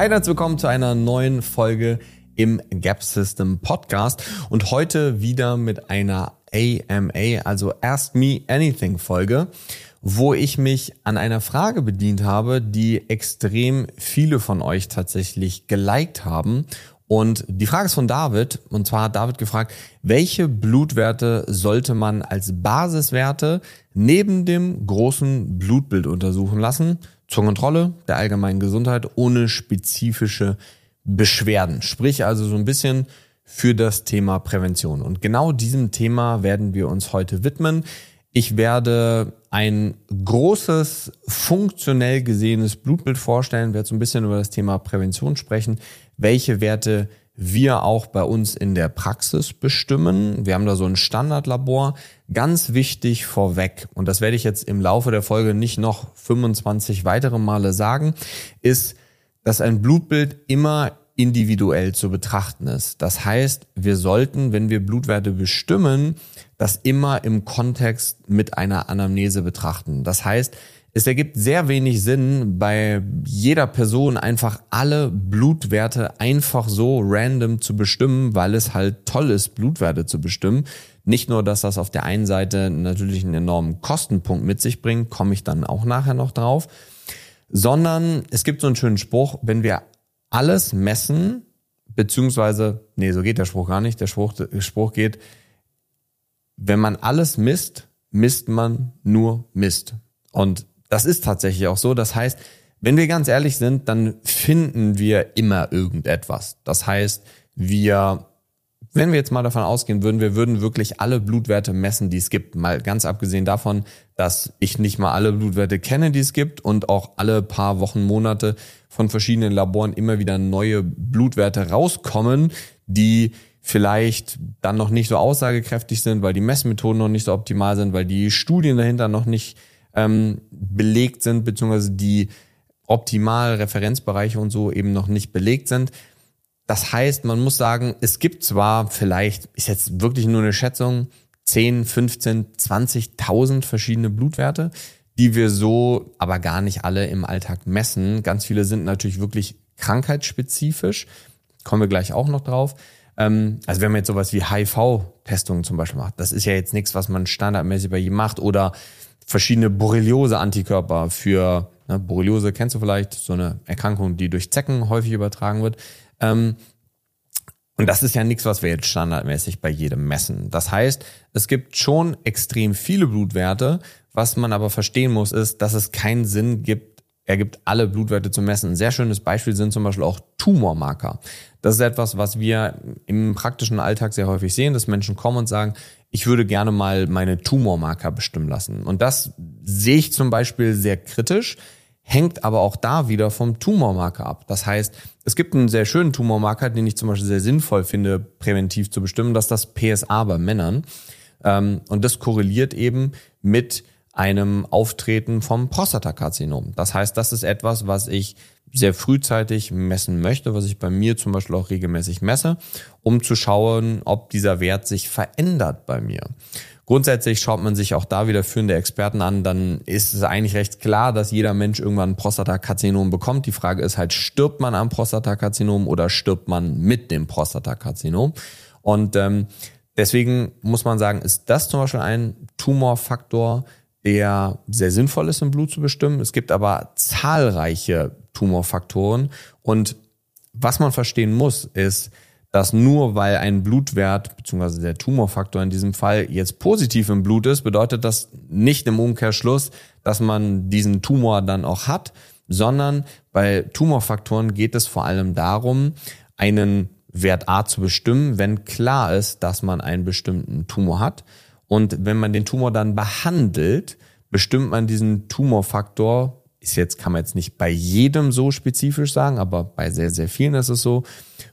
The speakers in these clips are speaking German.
Hi herzlich willkommen zu einer neuen Folge im Gap System Podcast und heute wieder mit einer AMA, also Ask Me Anything Folge, wo ich mich an einer Frage bedient habe, die extrem viele von euch tatsächlich geliked haben. Und die Frage ist von David, und zwar hat David gefragt, welche Blutwerte sollte man als Basiswerte neben dem großen Blutbild untersuchen lassen? Zur Kontrolle der allgemeinen Gesundheit ohne spezifische Beschwerden. Sprich also so ein bisschen für das Thema Prävention. Und genau diesem Thema werden wir uns heute widmen. Ich werde ein großes, funktionell gesehenes Blutbild vorstellen, werde so ein bisschen über das Thema Prävention sprechen, welche Werte wir auch bei uns in der Praxis bestimmen. Wir haben da so ein Standardlabor. Ganz wichtig vorweg, und das werde ich jetzt im Laufe der Folge nicht noch 25 weitere Male sagen, ist, dass ein Blutbild immer individuell zu betrachten ist. Das heißt, wir sollten, wenn wir Blutwerte bestimmen, das immer im Kontext mit einer Anamnese betrachten. Das heißt, es ergibt sehr wenig Sinn, bei jeder Person einfach alle Blutwerte einfach so random zu bestimmen, weil es halt toll ist, Blutwerte zu bestimmen. Nicht nur, dass das auf der einen Seite natürlich einen enormen Kostenpunkt mit sich bringt, komme ich dann auch nachher noch drauf, sondern es gibt so einen schönen Spruch, wenn wir alles messen, beziehungsweise, nee, so geht der Spruch gar nicht, der Spruch, der Spruch geht, wenn man alles misst, misst man nur Mist. Und das ist tatsächlich auch so. Das heißt, wenn wir ganz ehrlich sind, dann finden wir immer irgendetwas. Das heißt, wir, wenn wir jetzt mal davon ausgehen würden, wir würden wirklich alle Blutwerte messen, die es gibt. Mal ganz abgesehen davon, dass ich nicht mal alle Blutwerte kenne, die es gibt und auch alle paar Wochen, Monate von verschiedenen Laboren immer wieder neue Blutwerte rauskommen, die vielleicht dann noch nicht so aussagekräftig sind, weil die Messmethoden noch nicht so optimal sind, weil die Studien dahinter noch nicht ähm, belegt sind, beziehungsweise die optimal Referenzbereiche und so eben noch nicht belegt sind. Das heißt, man muss sagen, es gibt zwar vielleicht, ist jetzt wirklich nur eine Schätzung, 10, 15, 20.000 verschiedene Blutwerte, die wir so aber gar nicht alle im Alltag messen. Ganz viele sind natürlich wirklich krankheitsspezifisch. Kommen wir gleich auch noch drauf. Ähm, also wenn man jetzt sowas wie HIV-Testungen zum Beispiel macht, das ist ja jetzt nichts, was man standardmäßig bei jedem macht oder verschiedene Borreliose-Antikörper für, ne, Borreliose kennst du vielleicht, so eine Erkrankung, die durch Zecken häufig übertragen wird. Ähm, und das ist ja nichts, was wir jetzt standardmäßig bei jedem messen. Das heißt, es gibt schon extrem viele Blutwerte. Was man aber verstehen muss, ist, dass es keinen Sinn gibt, ergibt, alle Blutwerte zu messen. Ein sehr schönes Beispiel sind zum Beispiel auch Tumormarker. Das ist etwas, was wir im praktischen Alltag sehr häufig sehen, dass Menschen kommen und sagen, ich würde gerne mal meine Tumormarker bestimmen lassen. Und das sehe ich zum Beispiel sehr kritisch, hängt aber auch da wieder vom Tumormarker ab. Das heißt, es gibt einen sehr schönen Tumormarker, den ich zum Beispiel sehr sinnvoll finde, präventiv zu bestimmen, das ist das PSA bei Männern. Ähm, und das korreliert eben mit einem Auftreten vom Prostatakarzinom. Das heißt, das ist etwas, was ich sehr frühzeitig messen möchte, was ich bei mir zum Beispiel auch regelmäßig messe, um zu schauen, ob dieser Wert sich verändert bei mir. Grundsätzlich schaut man sich auch da wieder führende Experten an, dann ist es eigentlich recht klar, dass jeder Mensch irgendwann ein Prostatakarzinom bekommt. Die Frage ist halt, stirbt man am Prostatakarzinom oder stirbt man mit dem Prostatakarzinom? Und ähm, deswegen muss man sagen, ist das zum Beispiel ein Tumorfaktor, der sehr sinnvoll ist, im Blut zu bestimmen. Es gibt aber zahlreiche Tumorfaktoren. Und was man verstehen muss, ist, dass nur weil ein Blutwert beziehungsweise der Tumorfaktor in diesem Fall jetzt positiv im Blut ist, bedeutet das nicht im Umkehrschluss, dass man diesen Tumor dann auch hat, sondern bei Tumorfaktoren geht es vor allem darum, einen Wert A zu bestimmen, wenn klar ist, dass man einen bestimmten Tumor hat. Und wenn man den Tumor dann behandelt, bestimmt man diesen Tumorfaktor ist jetzt, kann man jetzt nicht bei jedem so spezifisch sagen, aber bei sehr, sehr vielen ist es so,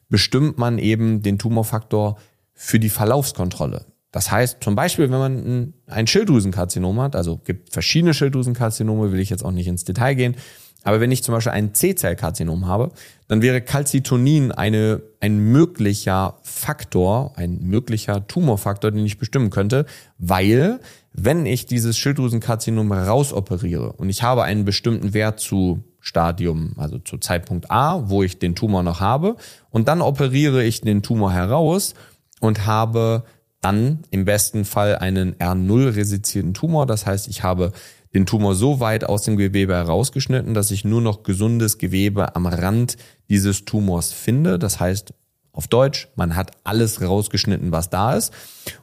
bestimmt man eben den Tumorfaktor für die Verlaufskontrolle. Das heißt, zum Beispiel, wenn man ein Schilddrüsenkarzinom hat, also gibt verschiedene Schilddrüsenkarzinome, will ich jetzt auch nicht ins Detail gehen, aber wenn ich zum Beispiel ein C-Zellkarzinom habe, dann wäre Calcitonin eine, ein möglicher Faktor, ein möglicher Tumorfaktor, den ich bestimmen könnte, weil wenn ich dieses Schilddrüsenkarzinom rausoperiere und ich habe einen bestimmten Wert zu Stadium, also zu Zeitpunkt A, wo ich den Tumor noch habe, und dann operiere ich den Tumor heraus und habe dann im besten Fall einen R0-resizierten Tumor. Das heißt, ich habe den Tumor so weit aus dem Gewebe herausgeschnitten, dass ich nur noch gesundes Gewebe am Rand dieses Tumors finde. Das heißt, auf Deutsch, man hat alles rausgeschnitten, was da ist.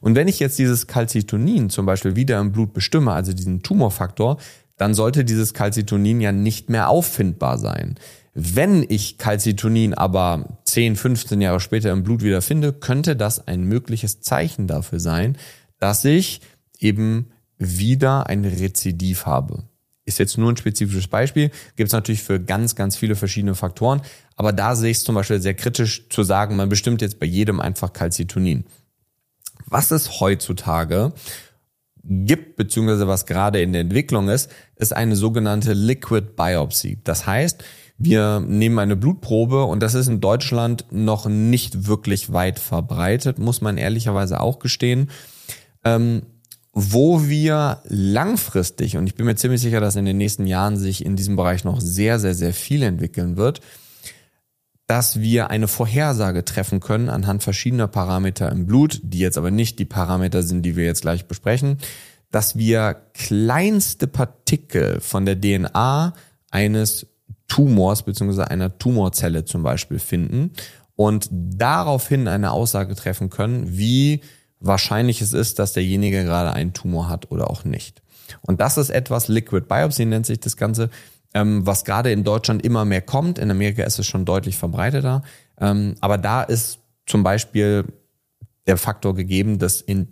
Und wenn ich jetzt dieses Calcitonin zum Beispiel wieder im Blut bestimme, also diesen Tumorfaktor, dann sollte dieses Calcitonin ja nicht mehr auffindbar sein. Wenn ich Calcitonin aber 10, 15 Jahre später im Blut wieder finde, könnte das ein mögliches Zeichen dafür sein, dass ich eben wieder ein Rezidiv habe. Ist jetzt nur ein spezifisches Beispiel, gibt es natürlich für ganz, ganz viele verschiedene Faktoren, aber da sehe ich es zum Beispiel sehr kritisch zu sagen, man bestimmt jetzt bei jedem einfach Calcitonin. Was es heutzutage gibt, beziehungsweise was gerade in der Entwicklung ist, ist eine sogenannte Liquid Biopsy. Das heißt, wir nehmen eine Blutprobe und das ist in Deutschland noch nicht wirklich weit verbreitet, muss man ehrlicherweise auch gestehen. Ähm, wo wir langfristig, und ich bin mir ziemlich sicher, dass in den nächsten Jahren sich in diesem Bereich noch sehr, sehr, sehr viel entwickeln wird, dass wir eine Vorhersage treffen können anhand verschiedener Parameter im Blut, die jetzt aber nicht die Parameter sind, die wir jetzt gleich besprechen, dass wir kleinste Partikel von der DNA eines Tumors bzw. einer Tumorzelle zum Beispiel finden und daraufhin eine Aussage treffen können, wie wahrscheinlich es ist, dass derjenige gerade einen Tumor hat oder auch nicht. Und das ist etwas, Liquid Biopsy nennt sich das Ganze, ähm, was gerade in Deutschland immer mehr kommt. In Amerika ist es schon deutlich verbreiteter. Ähm, aber da ist zum Beispiel der Faktor gegeben, dass in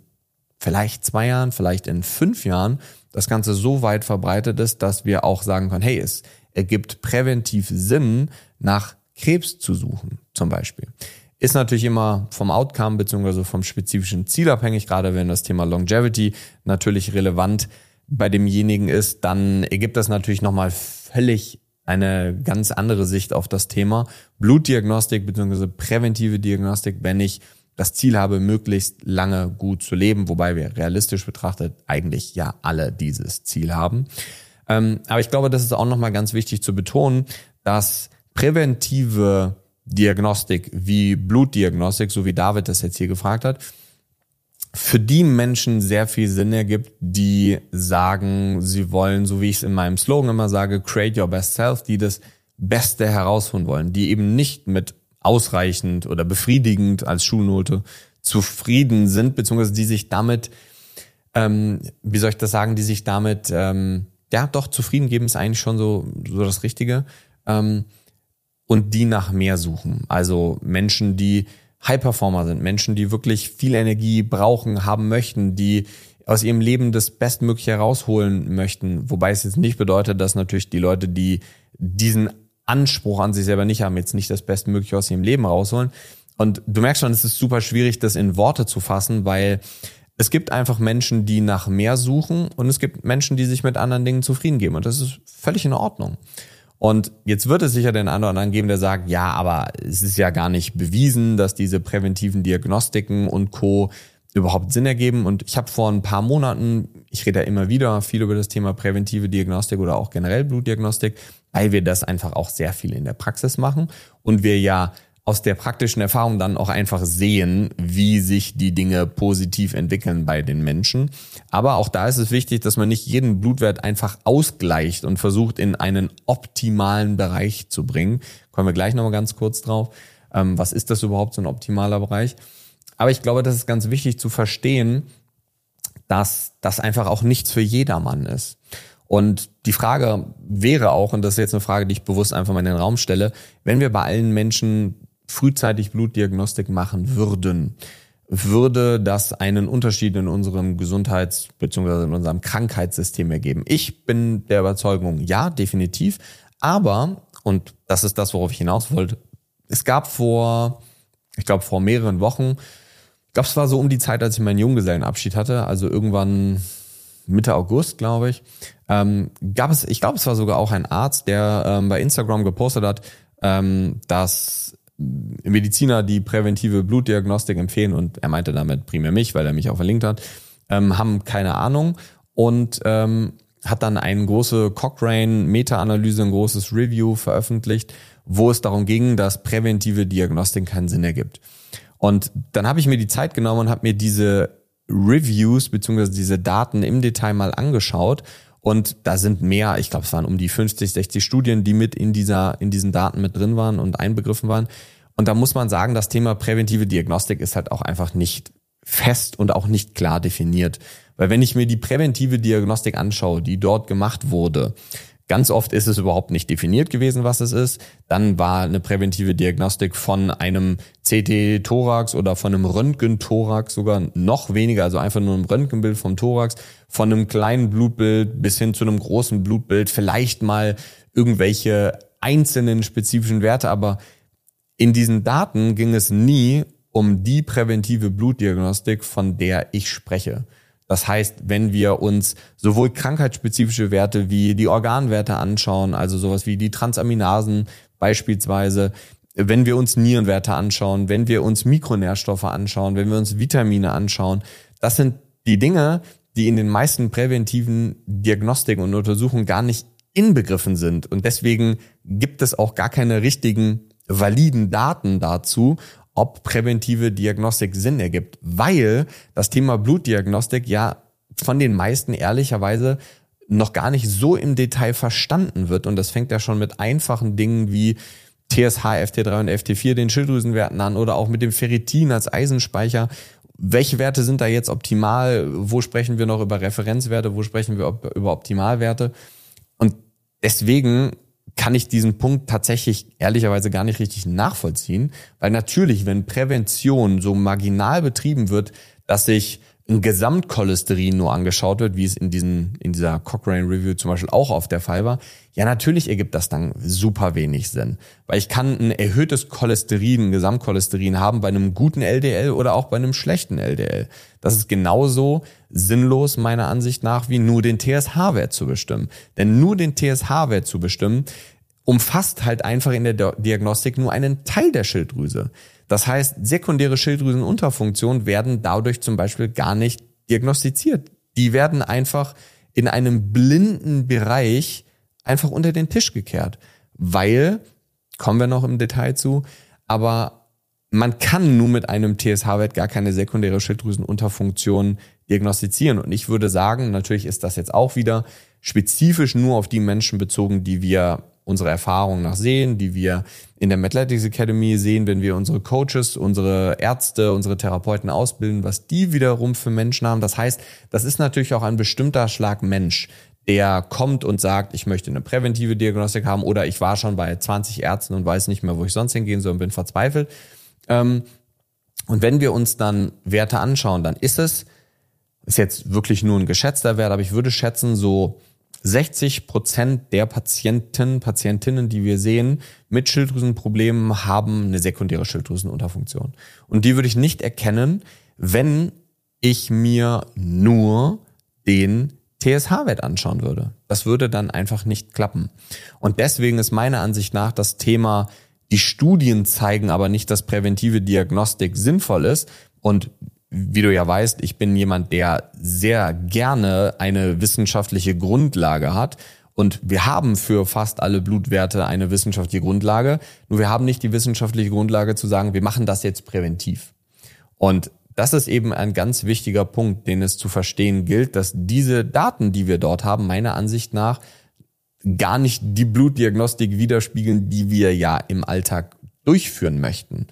vielleicht zwei Jahren, vielleicht in fünf Jahren das Ganze so weit verbreitet ist, dass wir auch sagen können, hey, es ergibt präventiv Sinn, nach Krebs zu suchen, zum Beispiel. Ist natürlich immer vom Outcome beziehungsweise vom spezifischen Ziel abhängig, gerade wenn das Thema Longevity natürlich relevant bei demjenigen ist, dann ergibt das natürlich nochmal völlig eine ganz andere Sicht auf das Thema Blutdiagnostik beziehungsweise präventive Diagnostik, wenn ich das Ziel habe, möglichst lange gut zu leben, wobei wir realistisch betrachtet eigentlich ja alle dieses Ziel haben. Ähm, aber ich glaube, das ist auch nochmal ganz wichtig zu betonen, dass präventive Diagnostik wie Blutdiagnostik, so wie David das jetzt hier gefragt hat, für die Menschen sehr viel Sinn ergibt, die sagen, sie wollen, so wie ich es in meinem Slogan immer sage, create your best self, die das Beste herausholen wollen, die eben nicht mit ausreichend oder befriedigend als Schulnote zufrieden sind, beziehungsweise die sich damit, ähm, wie soll ich das sagen, die sich damit, ähm, ja, doch zufrieden geben, ist eigentlich schon so, so das Richtige. Ähm, und die nach mehr suchen. Also Menschen, die High-Performer sind, Menschen, die wirklich viel Energie brauchen, haben möchten, die aus ihrem Leben das Bestmögliche herausholen möchten. Wobei es jetzt nicht bedeutet, dass natürlich die Leute, die diesen Anspruch an sich selber nicht haben, jetzt nicht das Bestmögliche aus ihrem Leben rausholen. Und du merkst schon, es ist super schwierig, das in Worte zu fassen, weil es gibt einfach Menschen, die nach mehr suchen und es gibt Menschen, die sich mit anderen Dingen zufrieden geben. Und das ist völlig in Ordnung. Und jetzt wird es sicher den einen oder anderen geben, der sagt, ja, aber es ist ja gar nicht bewiesen, dass diese präventiven Diagnostiken und Co überhaupt Sinn ergeben. Und ich habe vor ein paar Monaten, ich rede ja immer wieder viel über das Thema präventive Diagnostik oder auch generell Blutdiagnostik, weil wir das einfach auch sehr viel in der Praxis machen und wir ja aus der praktischen Erfahrung dann auch einfach sehen, wie sich die Dinge positiv entwickeln bei den Menschen. Aber auch da ist es wichtig, dass man nicht jeden Blutwert einfach ausgleicht und versucht, in einen optimalen Bereich zu bringen. Kommen wir gleich nochmal ganz kurz drauf. Ähm, was ist das überhaupt, so ein optimaler Bereich? Aber ich glaube, das ist ganz wichtig zu verstehen, dass das einfach auch nichts für jedermann ist. Und die Frage wäre auch, und das ist jetzt eine Frage, die ich bewusst einfach mal in den Raum stelle, wenn wir bei allen Menschen frühzeitig Blutdiagnostik machen würden, würde das einen Unterschied in unserem Gesundheits- bzw. in unserem Krankheitssystem ergeben? Ich bin der Überzeugung, ja, definitiv. Aber, und das ist das, worauf ich hinaus wollte, es gab vor, ich glaube, vor mehreren Wochen, gab es war so um die Zeit, als ich meinen Junggesellenabschied hatte, also irgendwann Mitte August, glaube ich, ähm, gab es, ich glaube, es war sogar auch ein Arzt, der ähm, bei Instagram gepostet hat, ähm, dass Mediziner, die präventive Blutdiagnostik empfehlen, und er meinte damit primär mich, weil er mich auch verlinkt hat, ähm, haben keine Ahnung und ähm, hat dann eine große Cochrane Meta-Analyse, ein großes Review veröffentlicht, wo es darum ging, dass präventive Diagnostik keinen Sinn ergibt. Und dann habe ich mir die Zeit genommen und habe mir diese Reviews beziehungsweise diese Daten im Detail mal angeschaut. Und da sind mehr, ich glaube, es waren um die 50, 60 Studien, die mit in dieser, in diesen Daten mit drin waren und einbegriffen waren. Und da muss man sagen, das Thema präventive Diagnostik ist halt auch einfach nicht fest und auch nicht klar definiert. Weil wenn ich mir die präventive Diagnostik anschaue, die dort gemacht wurde, Ganz oft ist es überhaupt nicht definiert gewesen, was es ist. Dann war eine präventive Diagnostik von einem CT-Thorax oder von einem Röntgen-Thorax sogar noch weniger, also einfach nur ein Röntgenbild vom Thorax, von einem kleinen Blutbild bis hin zu einem großen Blutbild, vielleicht mal irgendwelche einzelnen spezifischen Werte, aber in diesen Daten ging es nie um die präventive Blutdiagnostik, von der ich spreche. Das heißt, wenn wir uns sowohl krankheitsspezifische Werte wie die Organwerte anschauen, also sowas wie die Transaminasen beispielsweise, wenn wir uns Nierenwerte anschauen, wenn wir uns Mikronährstoffe anschauen, wenn wir uns Vitamine anschauen, das sind die Dinge, die in den meisten präventiven Diagnostiken und Untersuchungen gar nicht inbegriffen sind. Und deswegen gibt es auch gar keine richtigen validen Daten dazu, ob präventive Diagnostik Sinn ergibt, weil das Thema Blutdiagnostik ja von den meisten ehrlicherweise noch gar nicht so im Detail verstanden wird. Und das fängt ja schon mit einfachen Dingen wie TSH, FT3 und FT4, den Schilddrüsenwerten an oder auch mit dem Ferritin als Eisenspeicher. Welche Werte sind da jetzt optimal? Wo sprechen wir noch über Referenzwerte? Wo sprechen wir über Optimalwerte? Und deswegen kann ich diesen Punkt tatsächlich ehrlicherweise gar nicht richtig nachvollziehen, weil natürlich, wenn Prävention so marginal betrieben wird, dass sich ein Gesamtcholesterin nur angeschaut wird, wie es in, diesen, in dieser Cochrane Review zum Beispiel auch auf der Fall war, ja, natürlich ergibt das dann super wenig Sinn. Weil ich kann ein erhöhtes Cholesterin, ein Gesamtcholesterin haben bei einem guten LDL oder auch bei einem schlechten LDL. Das ist genauso sinnlos meiner Ansicht nach, wie nur den TSH-Wert zu bestimmen. Denn nur den TSH-Wert zu bestimmen, umfasst halt einfach in der Diagnostik nur einen Teil der Schilddrüse. Das heißt, sekundäre Schilddrüsenunterfunktionen werden dadurch zum Beispiel gar nicht diagnostiziert. Die werden einfach in einem blinden Bereich einfach unter den Tisch gekehrt, weil, kommen wir noch im Detail zu, aber man kann nur mit einem TSH-Wert gar keine sekundäre Schilddrüsenunterfunktion diagnostizieren. Und ich würde sagen, natürlich ist das jetzt auch wieder spezifisch nur auf die Menschen bezogen, die wir unsere Erfahrungen nach sehen, die wir in der Mathletics Academy sehen, wenn wir unsere Coaches, unsere Ärzte, unsere Therapeuten ausbilden, was die wiederum für Menschen haben. Das heißt, das ist natürlich auch ein bestimmter Schlag Mensch, der kommt und sagt, ich möchte eine präventive Diagnostik haben oder ich war schon bei 20 Ärzten und weiß nicht mehr, wo ich sonst hingehen soll und bin verzweifelt. Ähm, und wenn wir uns dann Werte anschauen, dann ist es, ist jetzt wirklich nur ein geschätzter Wert, aber ich würde schätzen, so 60 Prozent der Patienten, Patientinnen, die wir sehen, mit Schilddrüsenproblemen haben eine sekundäre Schilddrüsenunterfunktion. Und die würde ich nicht erkennen, wenn ich mir nur den TSH-Wert anschauen würde. Das würde dann einfach nicht klappen. Und deswegen ist meiner Ansicht nach das Thema, die Studien zeigen aber nicht, dass präventive Diagnostik sinnvoll ist. Und wie du ja weißt, ich bin jemand, der sehr gerne eine wissenschaftliche Grundlage hat. Und wir haben für fast alle Blutwerte eine wissenschaftliche Grundlage. Nur wir haben nicht die wissenschaftliche Grundlage zu sagen, wir machen das jetzt präventiv. Und das ist eben ein ganz wichtiger Punkt, den es zu verstehen gilt, dass diese Daten, die wir dort haben, meiner Ansicht nach gar nicht die Blutdiagnostik widerspiegeln, die wir ja im Alltag durchführen möchten.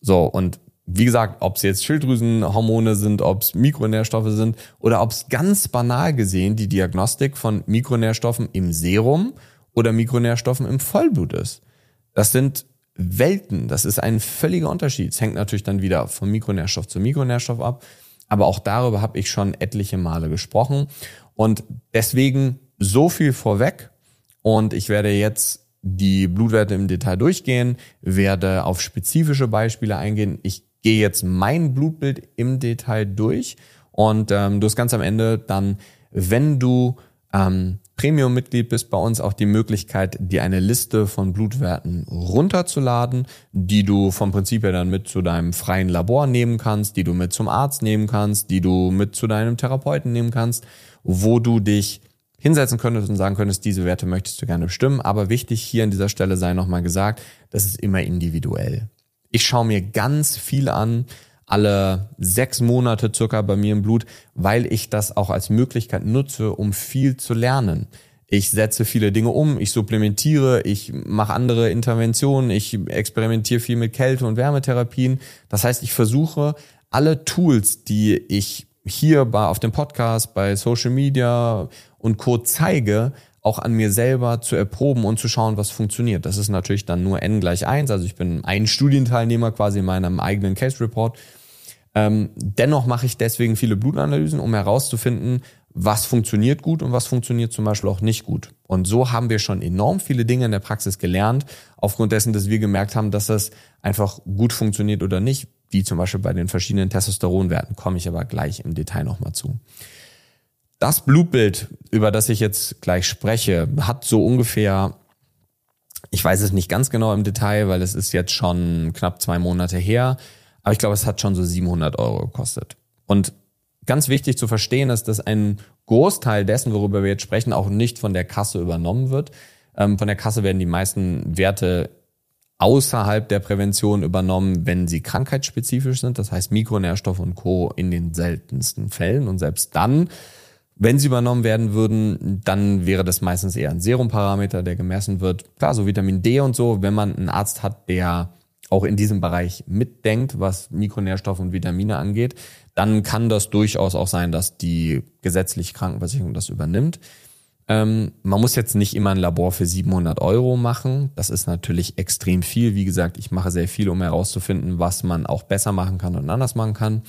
So, und wie gesagt, ob es jetzt Schilddrüsenhormone sind, ob es Mikronährstoffe sind oder ob es ganz banal gesehen die Diagnostik von Mikronährstoffen im Serum oder Mikronährstoffen im Vollblut ist. Das sind Welten. Das ist ein völliger Unterschied. Es hängt natürlich dann wieder vom Mikronährstoff zu Mikronährstoff ab. Aber auch darüber habe ich schon etliche Male gesprochen. Und deswegen so viel vorweg. Und ich werde jetzt die Blutwerte im Detail durchgehen, werde auf spezifische Beispiele eingehen. Ich gehe jetzt mein Blutbild im Detail durch und ähm, du hast ganz am Ende dann, wenn du ähm, Premium-Mitglied bist, bei uns auch die Möglichkeit, dir eine Liste von Blutwerten runterzuladen, die du vom Prinzip her dann mit zu deinem freien Labor nehmen kannst, die du mit zum Arzt nehmen kannst, die du mit zu deinem Therapeuten nehmen kannst, wo du dich hinsetzen könntest und sagen könntest, diese Werte möchtest du gerne bestimmen. Aber wichtig hier an dieser Stelle sei nochmal gesagt, das ist immer individuell. Ich schaue mir ganz viel an, alle sechs Monate circa bei mir im Blut, weil ich das auch als Möglichkeit nutze, um viel zu lernen. Ich setze viele Dinge um, ich supplementiere, ich mache andere Interventionen, ich experimentiere viel mit Kälte- und Wärmetherapien. Das heißt, ich versuche alle Tools, die ich hier bei, auf dem Podcast, bei Social Media und Co. zeige, auch an mir selber zu erproben und zu schauen, was funktioniert. Das ist natürlich dann nur n gleich eins. Also ich bin ein Studienteilnehmer quasi in meinem eigenen Case Report ähm, dennoch mache ich deswegen viele Blutanalysen, um herauszufinden, was funktioniert gut und was funktioniert zum Beispiel auch nicht gut. Und so haben wir schon enorm viele Dinge in der Praxis gelernt, aufgrund dessen, dass wir gemerkt haben, dass das einfach gut funktioniert oder nicht, wie zum Beispiel bei den verschiedenen Testosteronwerten, komme ich aber gleich im Detail nochmal zu. Das Blutbild, über das ich jetzt gleich spreche, hat so ungefähr, ich weiß es nicht ganz genau im Detail, weil es ist jetzt schon knapp zwei Monate her, aber ich glaube, es hat schon so 700 Euro gekostet. Und ganz wichtig zu verstehen ist, dass ein Großteil dessen, worüber wir jetzt sprechen, auch nicht von der Kasse übernommen wird. Ähm, von der Kasse werden die meisten Werte außerhalb der Prävention übernommen, wenn sie krankheitsspezifisch sind, das heißt Mikronährstoff und Co. in den seltensten Fällen. Und selbst dann, wenn sie übernommen werden würden, dann wäre das meistens eher ein Serumparameter, der gemessen wird. Klar, so Vitamin D und so, wenn man einen Arzt hat, der auch in diesem Bereich mitdenkt, was Mikronährstoffe und Vitamine angeht, dann kann das durchaus auch sein, dass die gesetzliche Krankenversicherung das übernimmt. Ähm, man muss jetzt nicht immer ein Labor für 700 Euro machen. Das ist natürlich extrem viel. Wie gesagt, ich mache sehr viel, um herauszufinden, was man auch besser machen kann und anders machen kann.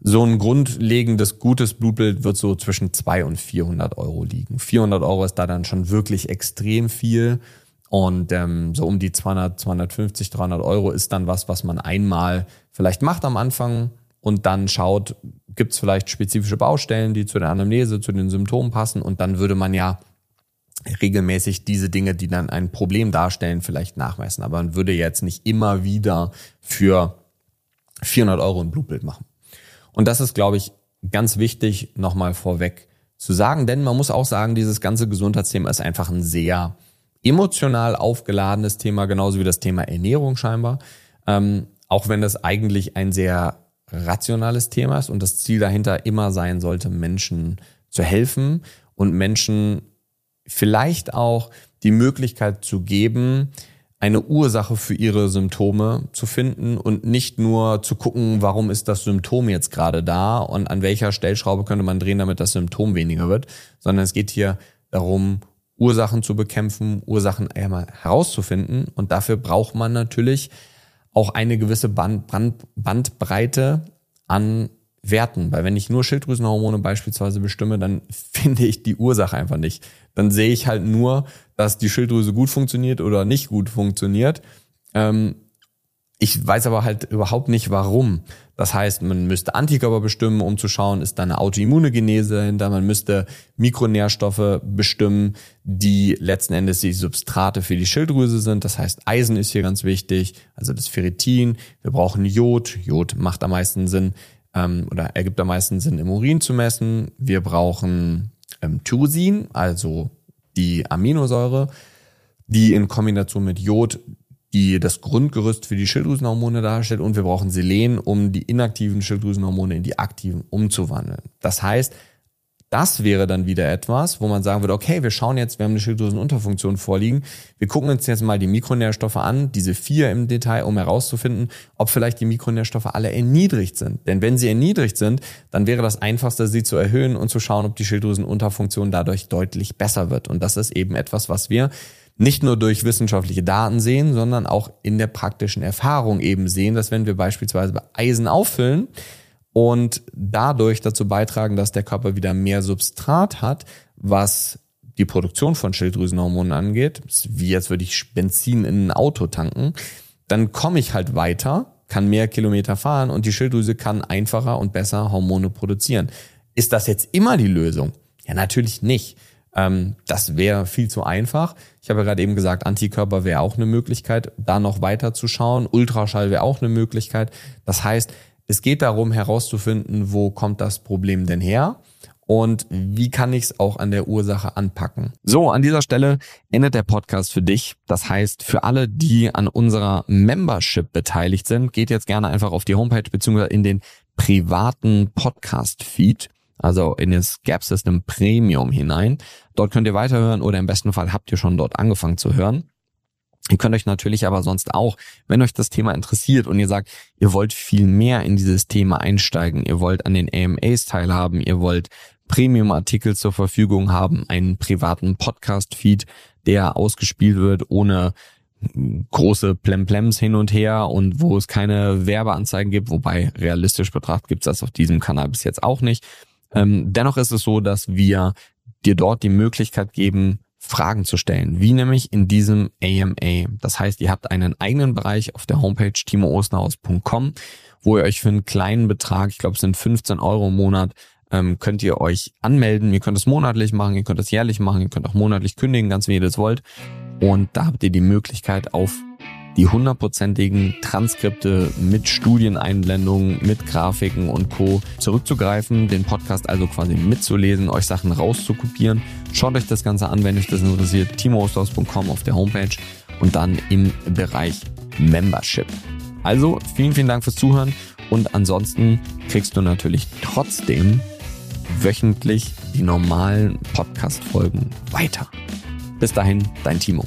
So ein grundlegendes, gutes Blutbild wird so zwischen 200 und 400 Euro liegen. 400 Euro ist da dann schon wirklich extrem viel. Und ähm, so um die 200, 250, 300 Euro ist dann was, was man einmal vielleicht macht am Anfang und dann schaut, gibt es vielleicht spezifische Baustellen, die zu der Anamnese, zu den Symptomen passen und dann würde man ja regelmäßig diese Dinge, die dann ein Problem darstellen, vielleicht nachmessen. Aber man würde jetzt nicht immer wieder für 400 Euro ein Blutbild machen. Und das ist, glaube ich, ganz wichtig nochmal vorweg zu sagen, denn man muss auch sagen, dieses ganze Gesundheitsthema ist einfach ein sehr emotional aufgeladenes Thema, genauso wie das Thema Ernährung scheinbar. Ähm, auch wenn das eigentlich ein sehr rationales Thema ist und das Ziel dahinter immer sein sollte, Menschen zu helfen und Menschen vielleicht auch die Möglichkeit zu geben, eine Ursache für ihre Symptome zu finden und nicht nur zu gucken, warum ist das Symptom jetzt gerade da und an welcher Stellschraube könnte man drehen, damit das Symptom weniger wird, sondern es geht hier darum, Ursachen zu bekämpfen, Ursachen einmal herauszufinden. Und dafür braucht man natürlich auch eine gewisse Band, Band, Bandbreite an Werten. Weil wenn ich nur Schilddrüsenhormone beispielsweise bestimme, dann finde ich die Ursache einfach nicht. Dann sehe ich halt nur, dass die Schilddrüse gut funktioniert oder nicht gut funktioniert. Ähm, ich weiß aber halt überhaupt nicht warum. Das heißt, man müsste Antikörper bestimmen, um zu schauen, ist da eine autoimmune Genese dahinter. Man müsste Mikronährstoffe bestimmen, die letzten Endes die Substrate für die Schilddrüse sind. Das heißt, Eisen ist hier ganz wichtig, also das Ferritin. Wir brauchen Jod. Jod macht am meisten Sinn ähm, oder ergibt am meisten Sinn im Urin zu messen. Wir brauchen ähm, Tyrosin, also die Aminosäure, die in Kombination mit Jod die das Grundgerüst für die Schilddrüsenhormone darstellt und wir brauchen Selen, um die inaktiven Schilddrüsenhormone in die aktiven umzuwandeln. Das heißt, das wäre dann wieder etwas, wo man sagen würde, okay, wir schauen jetzt, wir haben eine Schilddrüsenunterfunktion vorliegen. Wir gucken uns jetzt mal die Mikronährstoffe an, diese vier im Detail, um herauszufinden, ob vielleicht die Mikronährstoffe alle erniedrigt sind. Denn wenn sie erniedrigt sind, dann wäre das einfachste, sie zu erhöhen und zu schauen, ob die Schilddrüsenunterfunktion dadurch deutlich besser wird. Und das ist eben etwas, was wir nicht nur durch wissenschaftliche Daten sehen, sondern auch in der praktischen Erfahrung eben sehen, dass wenn wir beispielsweise Eisen auffüllen und dadurch dazu beitragen, dass der Körper wieder mehr Substrat hat, was die Produktion von Schilddrüsenhormonen angeht, wie jetzt würde ich Benzin in ein Auto tanken, dann komme ich halt weiter, kann mehr Kilometer fahren und die Schilddrüse kann einfacher und besser Hormone produzieren. Ist das jetzt immer die Lösung? Ja, natürlich nicht. Ähm, das wäre viel zu einfach. Ich habe ja gerade eben gesagt, Antikörper wäre auch eine Möglichkeit, da noch weiter zu schauen. Ultraschall wäre auch eine Möglichkeit. Das heißt, es geht darum herauszufinden, wo kommt das Problem denn her und wie kann ich es auch an der Ursache anpacken. So, an dieser Stelle endet der Podcast für dich. Das heißt, für alle, die an unserer Membership beteiligt sind, geht jetzt gerne einfach auf die Homepage bzw. in den privaten Podcast-Feed also in das Gap System Premium hinein. Dort könnt ihr weiterhören oder im besten Fall habt ihr schon dort angefangen zu hören. Ihr könnt euch natürlich aber sonst auch, wenn euch das Thema interessiert und ihr sagt, ihr wollt viel mehr in dieses Thema einsteigen, ihr wollt an den AMAs teilhaben, ihr wollt Premium-Artikel zur Verfügung haben, einen privaten Podcast-Feed, der ausgespielt wird ohne große Plemplems hin und her und wo es keine Werbeanzeigen gibt, wobei realistisch betrachtet gibt es das auf diesem Kanal bis jetzt auch nicht. Ähm, dennoch ist es so, dass wir dir dort die Möglichkeit geben, Fragen zu stellen, wie nämlich in diesem AMA. Das heißt, ihr habt einen eigenen Bereich auf der Homepage timoosnerhaus.com, wo ihr euch für einen kleinen Betrag, ich glaube es sind 15 Euro im Monat, ähm, könnt ihr euch anmelden. Ihr könnt es monatlich machen, ihr könnt es jährlich machen, ihr könnt auch monatlich kündigen, ganz wie ihr das wollt. Und da habt ihr die Möglichkeit auf die hundertprozentigen Transkripte mit Studieneinblendungen, mit Grafiken und Co. zurückzugreifen, den Podcast also quasi mitzulesen, euch Sachen rauszukopieren. Schaut euch das Ganze an, wenn euch das interessiert. timoostos.com auf der Homepage und dann im Bereich Membership. Also vielen, vielen Dank fürs Zuhören und ansonsten kriegst du natürlich trotzdem wöchentlich die normalen Podcast-Folgen weiter. Bis dahin, dein Timo.